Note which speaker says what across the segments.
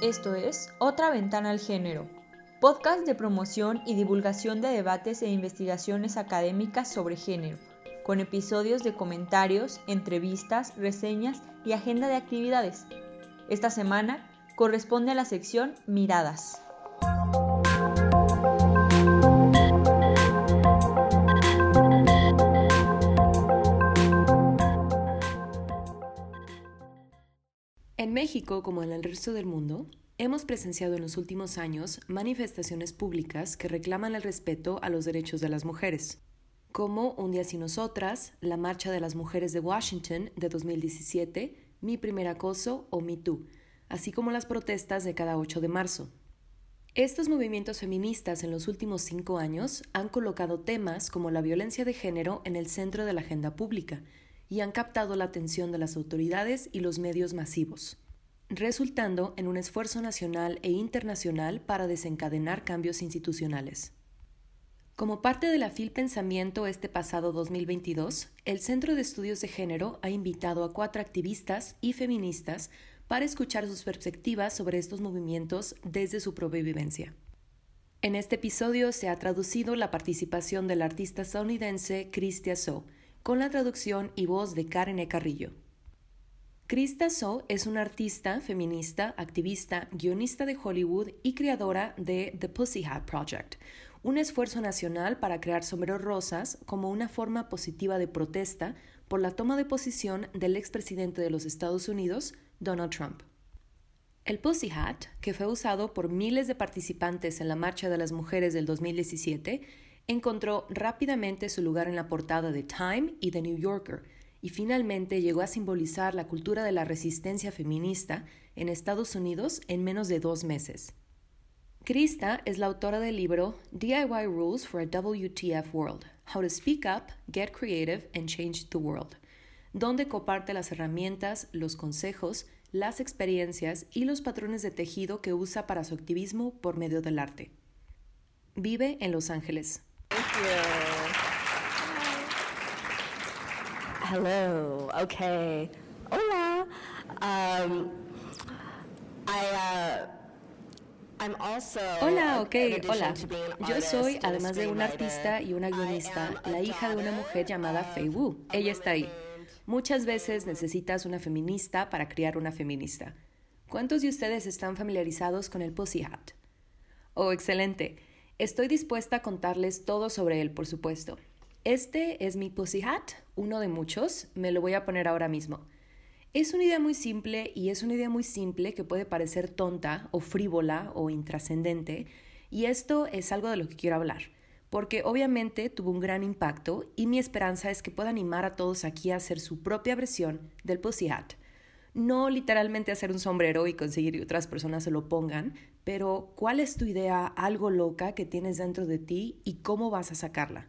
Speaker 1: Esto es Otra Ventana al Género, podcast de promoción y divulgación de debates e investigaciones académicas sobre género, con episodios de comentarios, entrevistas, reseñas y agenda de actividades. Esta semana corresponde a la sección Miradas.
Speaker 2: En México, como en el resto del mundo, hemos presenciado en los últimos años manifestaciones públicas que reclaman el respeto a los derechos de las mujeres, como Un día sin nosotras, la Marcha de las Mujeres de Washington de 2017, Mi primer acoso o Me Too, así como las protestas de cada 8 de marzo. Estos movimientos feministas en los últimos cinco años han colocado temas como la violencia de género en el centro de la agenda pública, y han captado la atención de las autoridades y los medios masivos, resultando en un esfuerzo nacional e internacional para desencadenar cambios institucionales. Como parte de la FIL Pensamiento este pasado 2022, el Centro de Estudios de Género ha invitado a cuatro activistas y feministas para escuchar sus perspectivas sobre estos movimientos desde su propia vivencia. En este episodio se ha traducido la participación del artista estadounidense Christia So, con la traducción y voz de Karen e. Carrillo. Krista So es una artista, feminista, activista, guionista de Hollywood y creadora de The Pussy Hat Project, un esfuerzo nacional para crear sombreros rosas como una forma positiva de protesta por la toma de posición del expresidente de los Estados Unidos, Donald Trump. El Pussy Hat, que fue usado por miles de participantes en la Marcha de las Mujeres del 2017, encontró rápidamente su lugar en la portada de Time y The New Yorker, y finalmente llegó a simbolizar la cultura de la resistencia feminista en Estados Unidos en menos de dos meses. Krista es la autora del libro DIY Rules for a WTF World: How to Speak Up, Get Creative and Change the World, donde comparte las herramientas, los consejos, las experiencias y los patrones de tejido que usa para su activismo por medio del arte. Vive en Los Ángeles.
Speaker 3: Hello. Okay. Hola. Um, I, uh, I'm also,
Speaker 2: Hola, ok, hola. Yo soy, además de una artista y una guionista, la hija de una mujer llamada Fei Wu. Ella está ahí. Muchas veces necesitas una feminista para criar una feminista. ¿Cuántos de ustedes están familiarizados con el Pussy Hat? Oh, excelente. Estoy dispuesta a contarles todo sobre él, por supuesto. Este es mi Pussy Hat, uno de muchos. Me lo voy a poner ahora mismo. Es una idea muy simple y es una idea muy simple que puede parecer tonta o frívola o intrascendente. Y esto es algo de lo que quiero hablar, porque obviamente tuvo un gran impacto y mi esperanza es que pueda animar a todos aquí a hacer su propia versión del Pussy Hat. No literalmente hacer un sombrero y conseguir que otras personas se lo pongan, pero ¿cuál es tu idea algo loca que tienes dentro de ti y cómo vas a sacarla?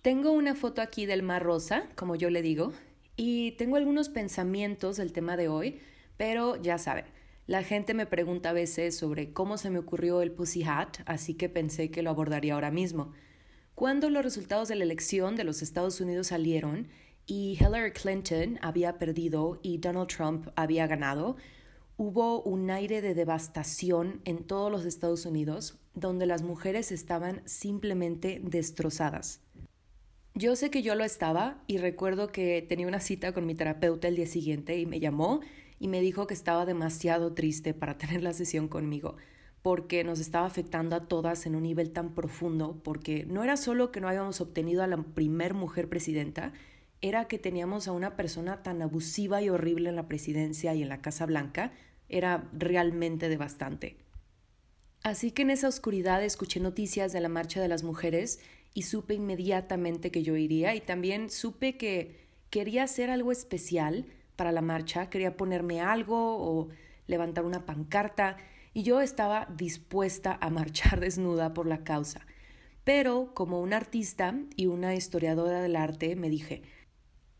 Speaker 2: Tengo una foto aquí del mar rosa, como yo le digo, y tengo algunos pensamientos del tema de hoy, pero ya saben, la gente me pregunta a veces sobre cómo se me ocurrió el Pussy Hat, así que pensé que lo abordaría ahora mismo. Cuando los resultados de la elección de los Estados Unidos salieron y Hillary Clinton había perdido y Donald Trump había ganado, hubo un aire de devastación en todos los Estados Unidos, donde las mujeres estaban simplemente destrozadas. Yo sé que yo lo estaba y recuerdo que tenía una cita con mi terapeuta el día siguiente y me llamó y me dijo que estaba demasiado triste para tener la sesión conmigo porque nos estaba afectando a todas en un nivel tan profundo, porque no era solo que no habíamos obtenido a la primer mujer presidenta, era que teníamos a una persona tan abusiva y horrible en la presidencia y en la Casa Blanca, era realmente devastante. Así que en esa oscuridad escuché noticias de la Marcha de las Mujeres y supe inmediatamente que yo iría y también supe que quería hacer algo especial para la marcha, quería ponerme algo o levantar una pancarta y yo estaba dispuesta a marchar desnuda por la causa. Pero como una artista y una historiadora del arte me dije,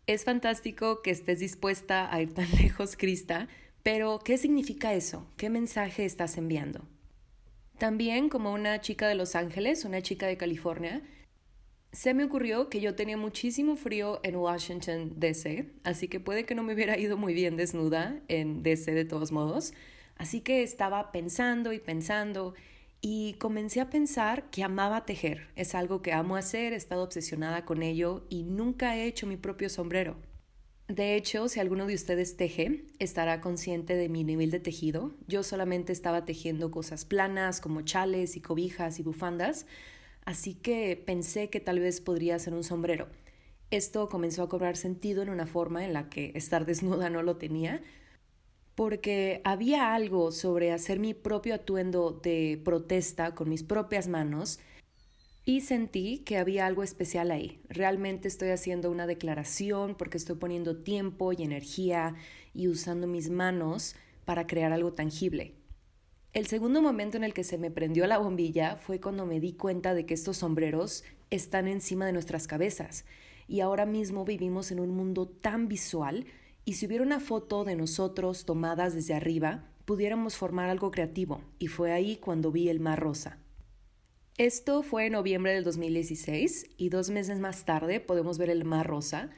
Speaker 2: es fantástico que estés dispuesta a ir tan lejos, Krista, pero ¿qué significa eso? ¿Qué mensaje estás enviando? También como una chica de Los Ángeles, una chica de California, se me ocurrió que yo tenía muchísimo frío en Washington, D.C., así que puede que no me hubiera ido muy bien desnuda en D.C. de todos modos. Así que estaba pensando y pensando y comencé a pensar que amaba tejer. Es algo que amo hacer, he estado obsesionada con ello y nunca he hecho mi propio sombrero. De hecho, si alguno de ustedes teje, estará consciente de mi nivel de tejido. Yo solamente estaba tejiendo cosas planas como chales y cobijas y bufandas, así que pensé que tal vez podría ser un sombrero. Esto comenzó a cobrar sentido en una forma en la que estar desnuda no lo tenía, porque había algo sobre hacer mi propio atuendo de protesta con mis propias manos y sentí que había algo especial ahí. Realmente estoy haciendo una declaración porque estoy poniendo tiempo y energía y usando mis manos para crear algo tangible. El segundo momento en el que se me prendió la bombilla fue cuando me di cuenta de que estos sombreros están encima de nuestras cabezas y ahora mismo vivimos en un mundo tan visual y si hubiera una foto de nosotros tomadas desde arriba, pudiéramos formar algo creativo y fue ahí cuando vi el mar rosa. Esto fue en noviembre del 2016 y dos meses más tarde podemos ver el mar rosa.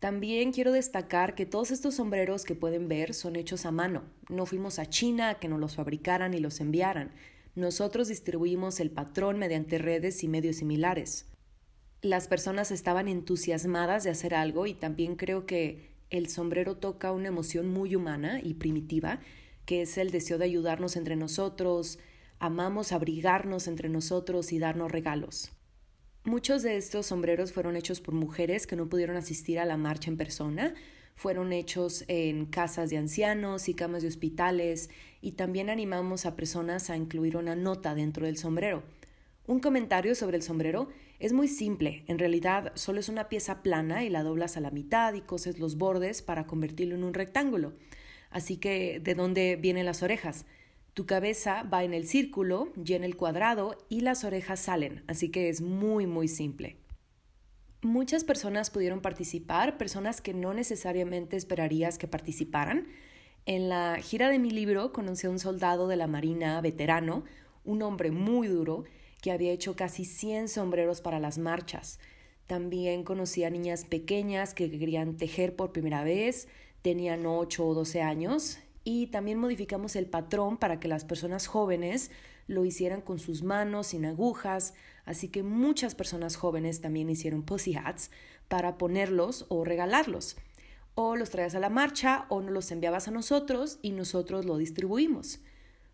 Speaker 2: También quiero destacar que todos estos sombreros que pueden ver son hechos a mano. No fuimos a China a que nos los fabricaran y los enviaran. Nosotros distribuimos el patrón mediante redes y medios similares las personas estaban entusiasmadas de hacer algo y también creo que el sombrero toca una emoción muy humana y primitiva, que es el deseo de ayudarnos entre nosotros, amamos abrigarnos entre nosotros y darnos regalos. Muchos de estos sombreros fueron hechos por mujeres que no pudieron asistir a la marcha en persona, fueron hechos en casas de ancianos y camas de hospitales y también animamos a personas a incluir una nota dentro del sombrero. Un comentario sobre el sombrero es muy simple, en realidad solo es una pieza plana y la doblas a la mitad y coses los bordes para convertirlo en un rectángulo. Así que, ¿de dónde vienen las orejas? Tu cabeza va en el círculo, llena el cuadrado y las orejas salen, así que es muy muy simple. Muchas personas pudieron participar, personas que no necesariamente esperarías que participaran. En la gira de mi libro conocí a un soldado de la Marina veterano, un hombre muy duro, que había hecho casi 100 sombreros para las marchas. También conocí niñas pequeñas que querían tejer por primera vez, tenían 8 o 12 años, y también modificamos el patrón para que las personas jóvenes lo hicieran con sus manos, sin agujas, así que muchas personas jóvenes también hicieron pussy hats para ponerlos o regalarlos. O los traías a la marcha o nos los enviabas a nosotros y nosotros lo distribuimos.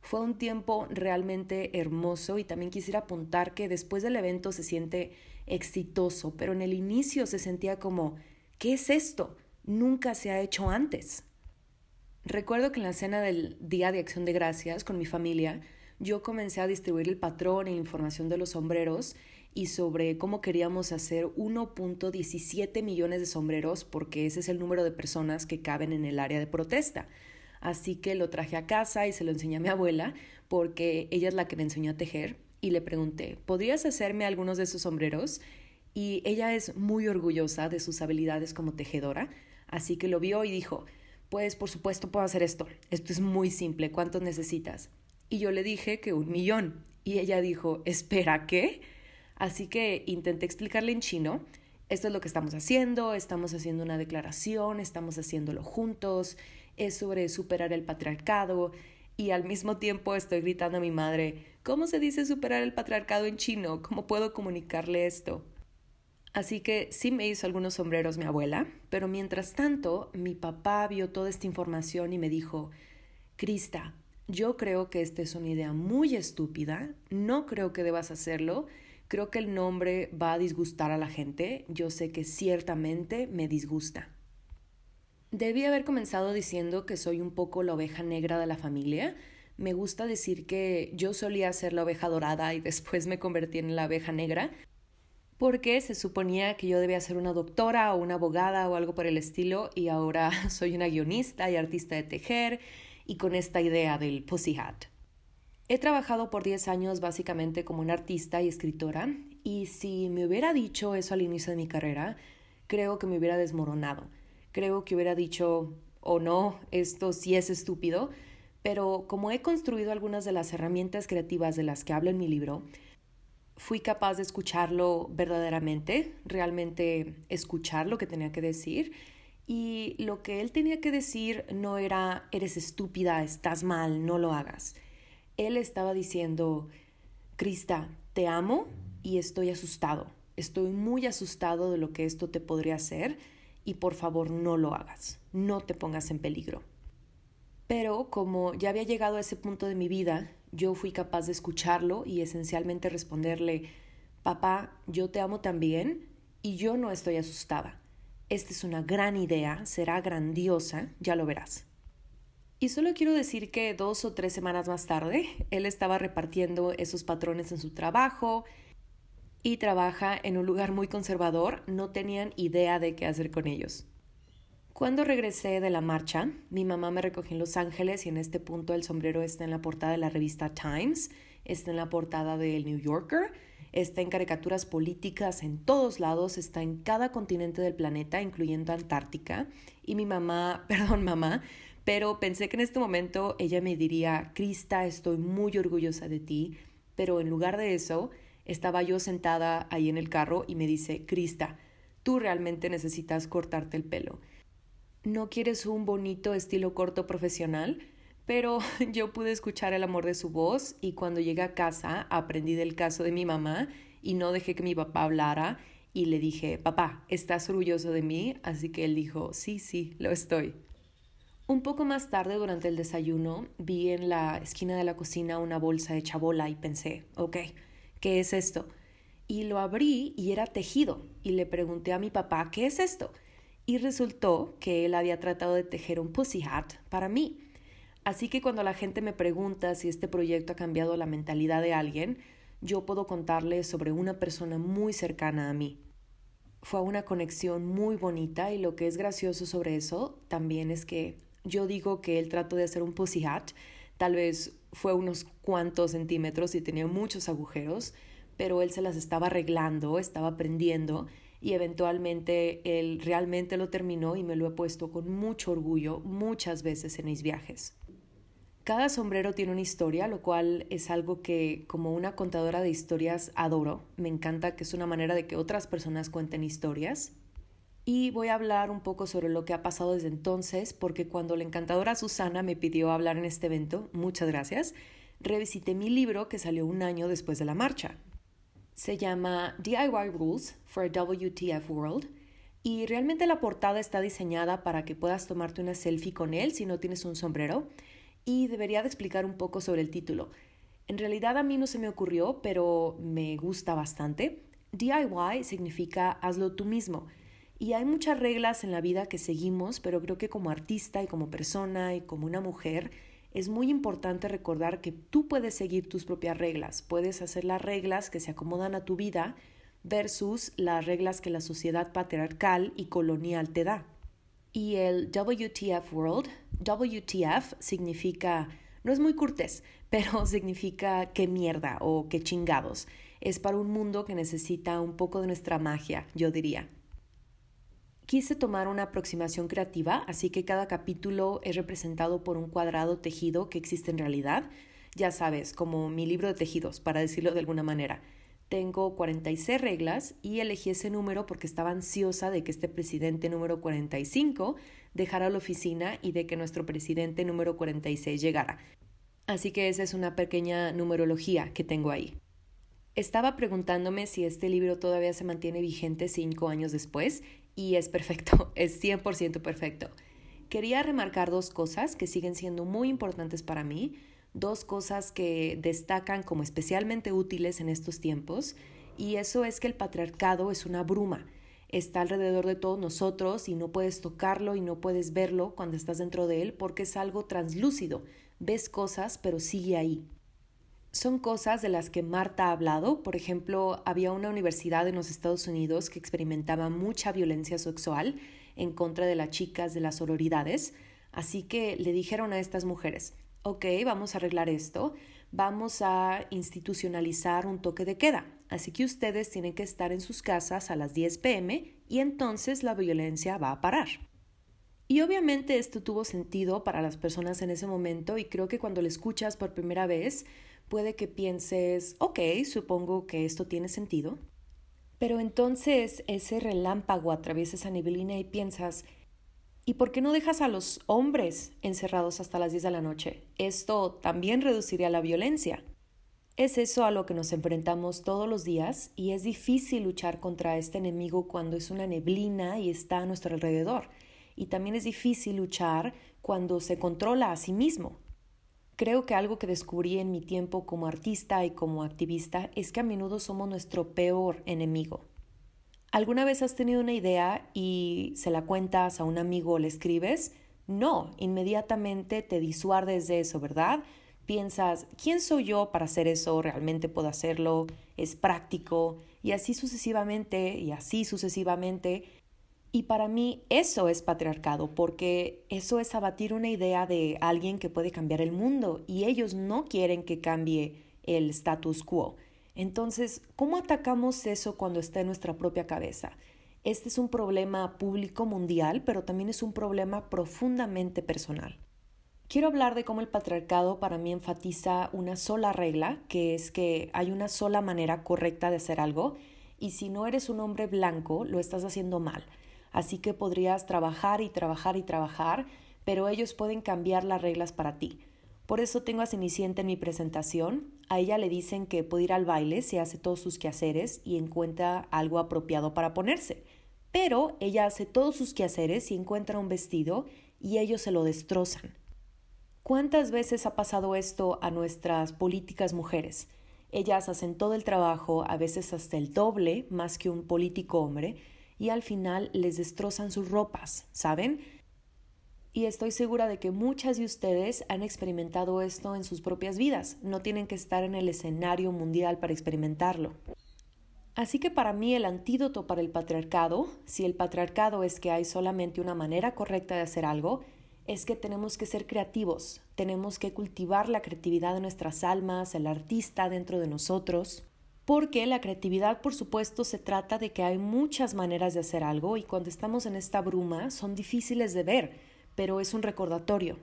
Speaker 2: Fue un tiempo realmente hermoso y también quisiera apuntar que después del evento se siente exitoso, pero en el inicio se sentía como, ¿qué es esto? Nunca se ha hecho antes. Recuerdo que en la cena del Día de Acción de Gracias con mi familia, yo comencé a distribuir el patrón la información de los sombreros y sobre cómo queríamos hacer 1.17 millones de sombreros porque ese es el número de personas que caben en el área de protesta. Así que lo traje a casa y se lo enseñé a mi abuela porque ella es la que me enseñó a tejer y le pregunté, ¿podrías hacerme algunos de esos sombreros? Y ella es muy orgullosa de sus habilidades como tejedora, así que lo vio y dijo, pues por supuesto puedo hacer esto, esto es muy simple, ¿cuántos necesitas? Y yo le dije que un millón. Y ella dijo, espera, ¿qué? Así que intenté explicarle en chino, esto es lo que estamos haciendo, estamos haciendo una declaración, estamos haciéndolo juntos, es sobre superar el patriarcado y al mismo tiempo estoy gritando a mi madre, ¿cómo se dice superar el patriarcado en chino? ¿Cómo puedo comunicarle esto? Así que sí me hizo algunos sombreros mi abuela, pero mientras tanto mi papá vio toda esta información y me dijo, Crista, yo creo que esta es una idea muy estúpida, no creo que debas hacerlo, creo que el nombre va a disgustar a la gente, yo sé que ciertamente me disgusta. Debí haber comenzado diciendo que soy un poco la oveja negra de la familia. Me gusta decir que yo solía ser la oveja dorada y después me convertí en la oveja negra, porque se suponía que yo debía ser una doctora o una abogada o algo por el estilo y ahora soy una guionista y artista de tejer y con esta idea del pussy hat. He trabajado por 10 años básicamente como una artista y escritora y si me hubiera dicho eso al inicio de mi carrera, creo que me hubiera desmoronado creo que hubiera dicho, o oh, no, esto sí es estúpido, pero como he construido algunas de las herramientas creativas de las que hablo en mi libro, fui capaz de escucharlo verdaderamente, realmente escuchar lo que tenía que decir Y lo que él tenía que decir no era eres estúpida, estás mal, no lo hagas. Él estaba diciendo, Krista, te amo y estoy asustado. Estoy muy asustado de lo que esto te podría hacer y por favor no lo hagas, no te pongas en peligro. Pero como ya había llegado a ese punto de mi vida, yo fui capaz de escucharlo y esencialmente responderle, papá, yo te amo también y yo no estoy asustada esta es una gran idea, será grandiosa, ya lo verás. Y solo quiero decir que dos o tres semanas más tarde, él estaba repartiendo esos patrones en su trabajo y trabaja en un lugar muy conservador, no tenían idea de qué hacer con ellos. Cuando regresé de la marcha, mi mamá me recogió en Los Ángeles y en este punto el sombrero está en la portada de la revista Times, está en la portada del New Yorker, está en caricaturas políticas en todos lados, está en cada continente del planeta, incluyendo Antártica. Y mi mamá, perdón mamá, pero pensé que en este momento ella me diría, Krista, estoy muy orgullosa de ti, pero en lugar de eso, estaba yo sentada ahí en el carro y me dice, Krista, tú realmente necesitas cortarte el pelo. ¿No quieres un bonito estilo corto profesional? pero yo pude escuchar el amor de su voz y cuando llegué a casa aprendí del caso de mi mamá y no dejé que mi papá hablara y le dije, papá, ¿estás orgulloso de mí? Así que él dijo, sí, sí, lo estoy. Un poco más tarde, durante el desayuno, vi en la esquina de la cocina una bolsa de chabola y pensé, ok, ¿qué es esto? Y lo abrí y era tejido y le pregunté a mi papá, ¿qué es esto? Y resultó que él había tratado de tejer un pussy hat para mí. Así que cuando la gente me pregunta si este proyecto ha cambiado la mentalidad de alguien, yo puedo contarles sobre una persona muy cercana a mí. Fue una conexión muy bonita y lo que es gracioso sobre eso también es que yo digo que el trato de hacer un pussy hat tal vez fue unos cuantos centímetros y tenía muchos agujeros, pero él se las estaba arreglando, estaba aprendiendo y eventualmente él realmente lo terminó y me lo he puesto con mucho orgullo muchas veces en mis viajes. Cada sombrero tiene una historia, lo cual es algo que como una contadora de historias adoro. Me encanta que es una manera de que otras personas cuenten historias. Y voy a hablar un poco sobre lo que ha pasado desde entonces, porque cuando la encantadora Susana me pidió hablar en este evento, muchas gracias, revisité mi libro que salió un año después de la marcha. Se llama DIY Rules for a WTF World y realmente la portada está diseñada para que puedas tomarte una selfie con él si no tienes un sombrero y debería de explicar un poco sobre el título. En realidad a mí no se me ocurrió, pero me gusta bastante. DIY significa hazlo tú mismo. Y hay muchas reglas en la vida que seguimos, pero creo que como artista y como persona y como una mujer es muy importante recordar que tú puedes seguir tus propias reglas, puedes hacer las reglas que se acomodan a tu vida versus las reglas que la sociedad patriarcal y colonial te da. Y el WTF World, WTF significa, no es muy cortés, pero significa qué mierda o qué chingados. Es para un mundo que necesita un poco de nuestra magia, yo diría. Quise tomar una aproximación creativa, así que cada capítulo es representado por un cuadrado tejido que existe en realidad, ya sabes, como mi libro de tejidos, para decirlo de alguna manera. Tengo 46 reglas y elegí ese número porque estaba ansiosa de que este presidente número 45 dejara la oficina y de que nuestro presidente número 46 llegara. Así que esa es una pequeña numerología que tengo ahí. Estaba preguntándome si este libro todavía se mantiene vigente cinco años después y es perfecto, es 100% perfecto. Quería remarcar dos cosas que siguen siendo muy importantes para mí dos cosas que destacan como especialmente útiles en estos tiempos, y eso es que el patriarcado es una bruma. Está alrededor de todos nosotros y no puedes tocarlo y no puedes verlo cuando estás dentro de él porque es algo translúcido. Ves cosas, pero sigue ahí. Son cosas de las que Marta ha hablado. Por ejemplo, había una universidad en los Estados Unidos que experimentaba mucha violencia sexual en contra de las chicas de las sororidades. Así que le dijeron a estas mujeres, ok, vamos a arreglar esto, vamos a institucionalizar un toque de queda. Así que ustedes tienen que estar en sus casas a las 10 pm y entonces la violencia va a parar. Y obviamente esto tuvo sentido para las personas en ese momento y creo que cuando lo escuchas por primera vez puede que pienses, ok, supongo que esto tiene sentido. Pero entonces ese relámpago atraviesa esa neblina y piensas, ¿Y por qué no dejas a los hombres encerrados hasta las 10 de la noche? Esto también reduciría la violencia. Es eso a lo que nos enfrentamos todos los días y es difícil luchar contra este enemigo cuando es una neblina y está a nuestro alrededor. Y también es difícil luchar cuando se controla a sí mismo. Creo que algo que descubrí en mi tiempo como artista y como activista es que a menudo somos nuestro peor enemigo. ¿Alguna vez has tenido una idea y se la cuentas a un amigo o le escribes? No, inmediatamente te disuades de eso, ¿verdad? Piensas, ¿quién soy yo para hacer eso? ¿Realmente puedo hacerlo? ¿Es práctico? Y así sucesivamente, y así sucesivamente. Y para mí eso es patriarcado, porque eso es abatir una idea de alguien que puede cambiar el mundo y ellos no quieren que cambie el status quo. Entonces, ¿cómo atacamos eso cuando está en nuestra propia cabeza? Este es un problema público mundial, pero también es un problema profundamente personal. Quiero hablar de cómo el patriarcado para mí enfatiza una sola regla, que es que hay una sola manera correcta de hacer algo, y si no eres un hombre blanco, lo estás haciendo mal. Así que podrías trabajar y trabajar y trabajar, pero ellos pueden cambiar las reglas para ti. Por eso tengo a Cenicienta en mi presentación. A ella le dicen que puede ir al baile si hace todos sus quehaceres y encuentra algo apropiado para ponerse. Pero ella hace todos sus quehaceres y encuentra un vestido y ellos se lo destrozan. ¿Cuántas veces ha pasado esto a nuestras políticas mujeres? Ellas hacen todo el trabajo, a veces hasta el doble, más que un político hombre, y al final les destrozan sus ropas, ¿saben? Y estoy segura de que muchas de ustedes han experimentado esto en sus propias vidas. No tienen que estar en el escenario mundial para experimentarlo. Así que para mí el antídoto para el patriarcado, si el patriarcado es que hay solamente una manera correcta de hacer algo, es que tenemos que ser creativos, tenemos que cultivar la creatividad de nuestras almas, el artista dentro de nosotros, porque la creatividad, por supuesto, se trata de que hay muchas maneras de hacer algo y cuando estamos en esta bruma son difíciles de ver, pero es un recordatorio.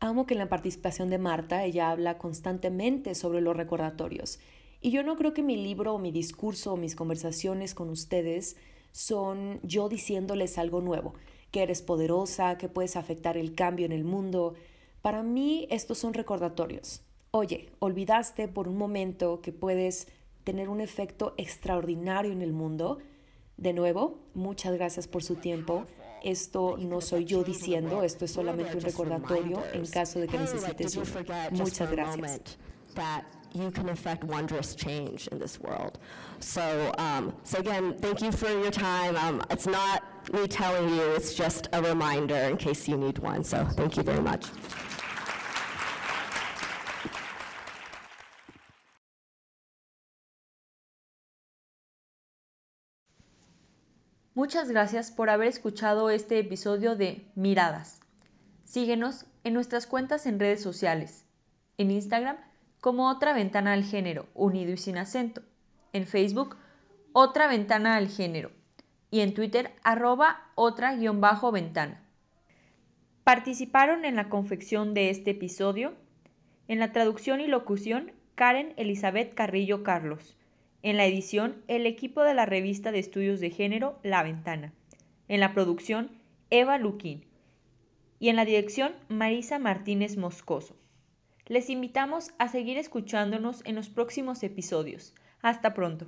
Speaker 2: Amo que en la participación de Marta ella habla constantemente sobre los recordatorios. Y yo no creo que mi libro o mi discurso o mis conversaciones con ustedes son yo diciéndoles algo nuevo, que eres poderosa, que puedes afectar el cambio en el mundo. Para mí estos son recordatorios. Oye, olvidaste por un momento que puedes tener un efecto extraordinario en el mundo. De nuevo, muchas gracias por su tiempo. Esto no soy yo diciendo, esto es solamente un recordatorio en caso de que necesites uno. Muchas gracias.
Speaker 3: you can wondrous change in this world. So, um, so again, thank you for your time. Um, it's not me telling you, it's just a reminder in case you need one. So, thank you very much.
Speaker 1: Muchas gracias por haber escuchado este episodio de Miradas. Síguenos en nuestras cuentas en redes sociales, en Instagram como Otra Ventana al Género, unido y sin acento, en Facebook Otra Ventana al Género y en Twitter arroba otra-ventana. Participaron en la confección de este episodio, en la traducción y locución Karen Elizabeth Carrillo Carlos. En la edición, el equipo de la revista de estudios de género La Ventana. En la producción, Eva Luquín. Y en la dirección, Marisa Martínez Moscoso. Les invitamos a seguir escuchándonos en los próximos episodios. Hasta pronto.